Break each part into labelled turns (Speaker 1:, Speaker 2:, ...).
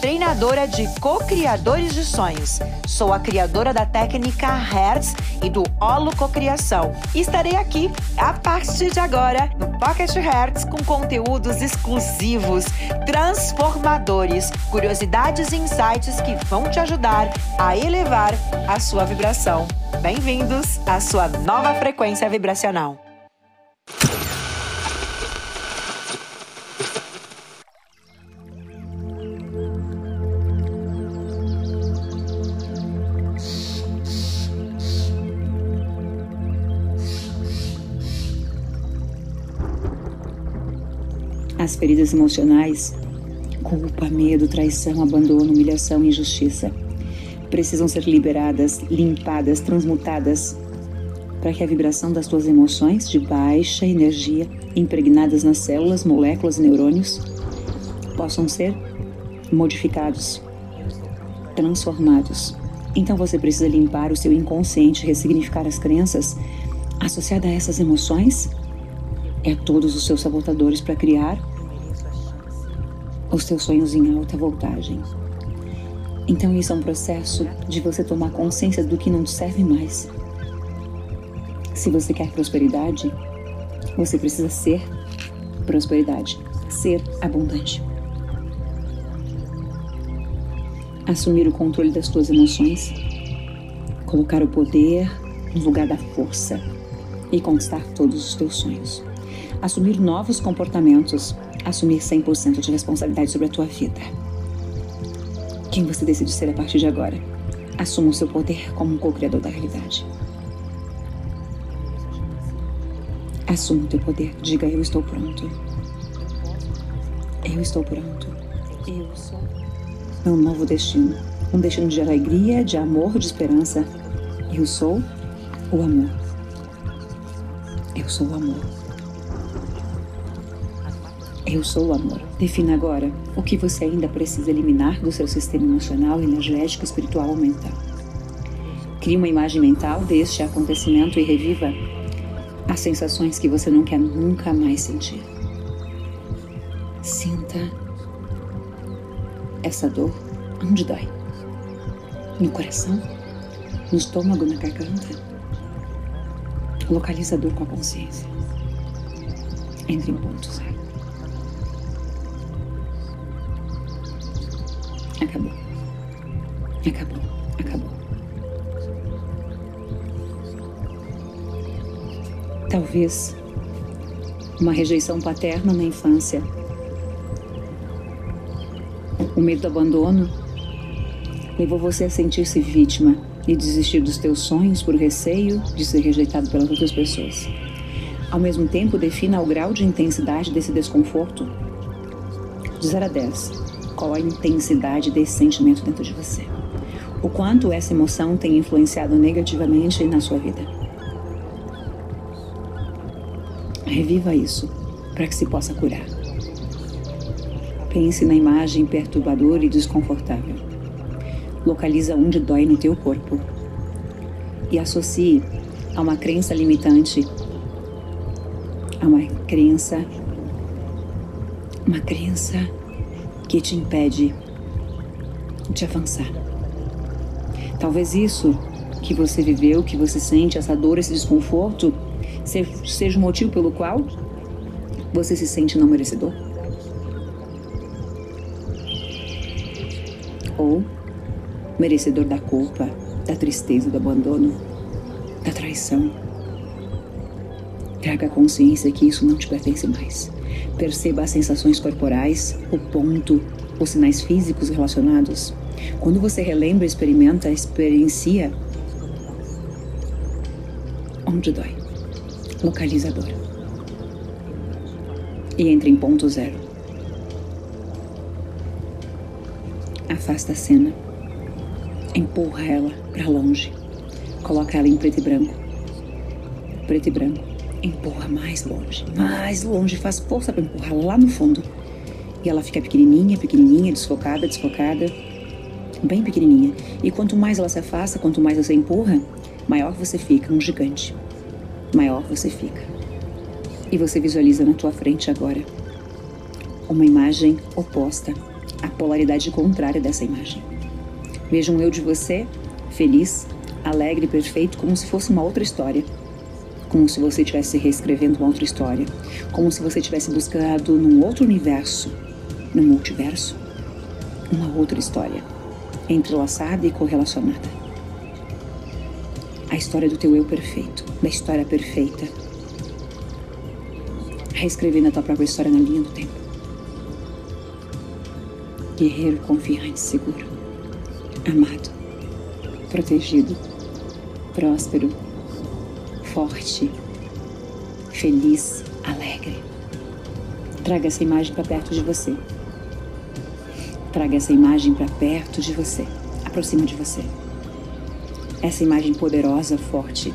Speaker 1: treinadora de co-criadores de sonhos. Sou a criadora da técnica Hertz e do Holo Cocriação. Estarei aqui a partir de agora no Pocket Hertz com conteúdos exclusivos, transformadores, curiosidades e insights que vão te ajudar a elevar a sua vibração. Bem-vindos à sua nova frequência vibracional.
Speaker 2: As feridas emocionais, culpa, medo, traição, abandono, humilhação injustiça precisam ser liberadas, limpadas, transmutadas, para que a vibração das tuas emoções de baixa energia, impregnadas nas células, moléculas e neurônios, possam ser modificados, transformados. Então você precisa limpar o seu inconsciente, ressignificar as crenças associadas a essas emoções é todos os seus sabotadores para criar os teus sonhos em alta voltagem. Então isso é um processo de você tomar consciência do que não te serve mais. Se você quer prosperidade, você precisa ser prosperidade, ser abundante. Assumir o controle das tuas emoções, colocar o poder no lugar da força e conquistar todos os teus sonhos. Assumir novos comportamentos, assumir 100% de responsabilidade sobre a tua vida quem você decide ser a partir de agora. Assuma o seu poder como um co-criador da realidade. Assuma o teu poder. Diga: Eu estou pronto. Eu estou pronto. Eu sou. Meu novo destino. Um destino de alegria, de amor, de esperança. Eu sou o amor. Eu sou o amor. Eu sou o amor. Defina agora o que você ainda precisa eliminar do seu sistema emocional, energético, espiritual ou mental. Crie uma imagem mental deste acontecimento e reviva as sensações que você não quer nunca mais sentir. Sinta essa dor onde dói? No coração? No estômago, na garganta? Localiza a dor com a consciência. Entre em ponto zero. Acabou. Acabou. Talvez uma rejeição paterna na infância. O medo do abandono levou você a sentir-se vítima e desistir dos teus sonhos por receio de ser rejeitado pelas outras pessoas. Ao mesmo tempo, defina o grau de intensidade desse desconforto de 0 a 10 qual a intensidade desse sentimento dentro de você. O quanto essa emoção tem influenciado negativamente na sua vida. Reviva isso para que se possa curar. Pense na imagem perturbadora e desconfortável. Localiza onde dói no teu corpo e associe a uma crença limitante, a uma crença, uma crença que te impede de avançar. Talvez isso que você viveu, que você sente, essa dor, esse desconforto, seja o motivo pelo qual você se sente não merecedor. Ou merecedor da culpa, da tristeza, do abandono, da traição. Traga a consciência que isso não te pertence mais. Perceba as sensações corporais, o ponto, os sinais físicos relacionados. Quando você relembra, experimenta, experiencia onde dói. Localiza a dor. E entre em ponto zero. Afasta a cena. Empurra ela para longe. Coloca ela em preto e branco. Preto e branco. empurra mais longe, mais longe, faz força para empurrar lá no fundo. E ela fica pequenininha, pequenininha, desfocada, desfocada, bem pequenininha. E quanto mais ela se afasta, quanto mais você empurra, maior você fica, um gigante. Maior você fica. E você visualiza na tua frente agora uma imagem oposta, a polaridade contrária dessa imagem. Veja um eu de você, feliz, alegre, perfeito, como se fosse uma outra história. Como se você estivesse reescrevendo uma outra história. Como se você tivesse buscado num outro universo, no multiverso, uma outra história, entrelaçada e correlacionada. A história do teu eu perfeito, da história perfeita. Reescrevendo a tua própria história na linha do tempo. Guerreiro confiante, seguro, amado, protegido, próspero, forte, feliz, alegre. Traga essa imagem para perto de você. Traga essa imagem para perto de você, aproxima de você. Essa imagem poderosa, forte,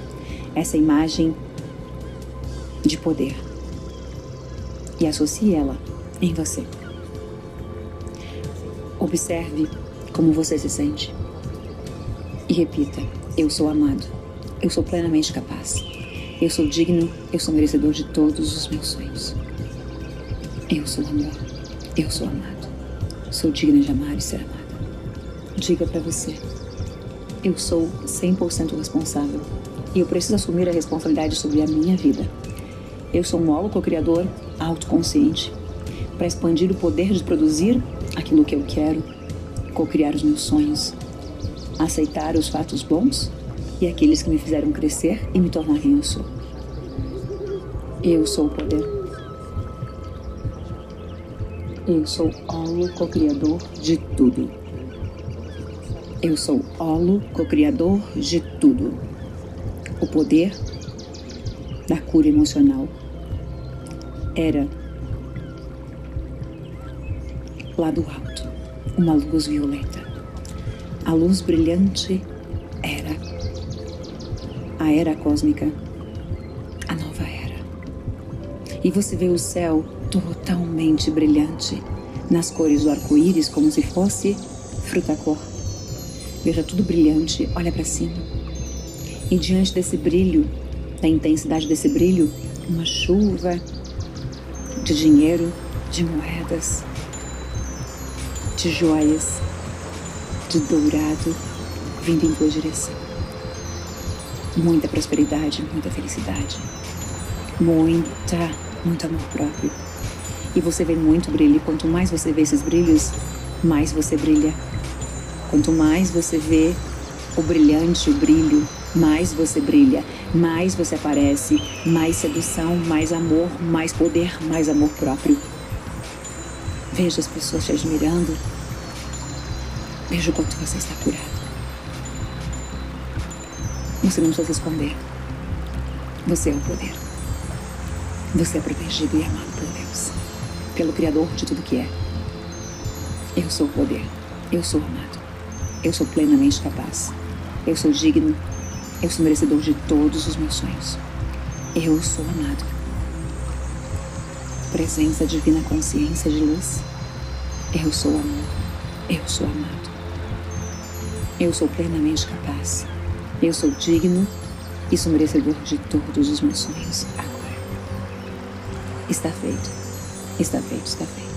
Speaker 2: essa imagem de poder. E associe ela em você. Observe como você se sente. E repita: Eu sou amado. Eu sou plenamente capaz. Eu sou digno. Eu sou merecedor de todos os meus sonhos. Eu sou amor. Eu sou amado. Sou digna de amar e ser amada. Diga para você: Eu sou 100% responsável e eu preciso assumir a responsabilidade sobre a minha vida. Eu sou um holo co-criador autoconsciente para expandir o poder de produzir aquilo que eu quero, co-criar os meus sonhos, aceitar os fatos bons e aqueles que me fizeram crescer e me tornar quem eu sou. Eu sou o poder. Eu sou Olo, co-criador de tudo. Eu sou Olo, co-criador de tudo. O poder da cura emocional era lá do alto, uma luz violeta. A luz brilhante era a era cósmica, a nova era. E você vê o céu totalmente brilhante, nas cores do arco-íris, como se fosse fruta-cor. Veja tudo brilhante, olha para cima. E diante desse brilho, da intensidade desse brilho, uma chuva de dinheiro, de moedas, de joias, de dourado vindo em tua direção. Muita prosperidade, muita felicidade, muita, muito amor próprio. E você vê muito brilho. Quanto mais você vê esses brilhos, mais você brilha. Quanto mais você vê o brilhante, o brilho, mais você brilha, mais você aparece, mais sedução, mais amor, mais poder, mais amor próprio. Veja as pessoas te admirando. Veja o quanto você está curado. Você não precisa se esconder. Você é o poder. Você é protegido e amado por Deus, pelo Criador de tudo que é. Eu sou o poder. Eu sou amado. Eu sou plenamente capaz. Eu sou digno. Eu sou merecedor de todos os meus sonhos. Eu sou amado. Presença divina consciência de luz. Eu sou amor. Eu sou amado. Eu sou plenamente capaz. Eu sou digno e sou merecedor de todos os meus sonhos agora. Está feito. Está feito, está feito.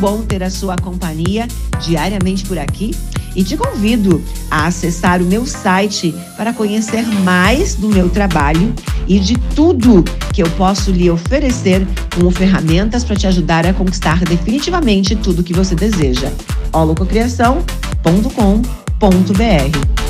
Speaker 1: Bom ter a sua companhia diariamente por aqui e te convido a acessar o meu site para conhecer mais do meu trabalho e de tudo que eu posso lhe oferecer como ferramentas para te ajudar a conquistar definitivamente tudo que você deseja. holococriação.com.br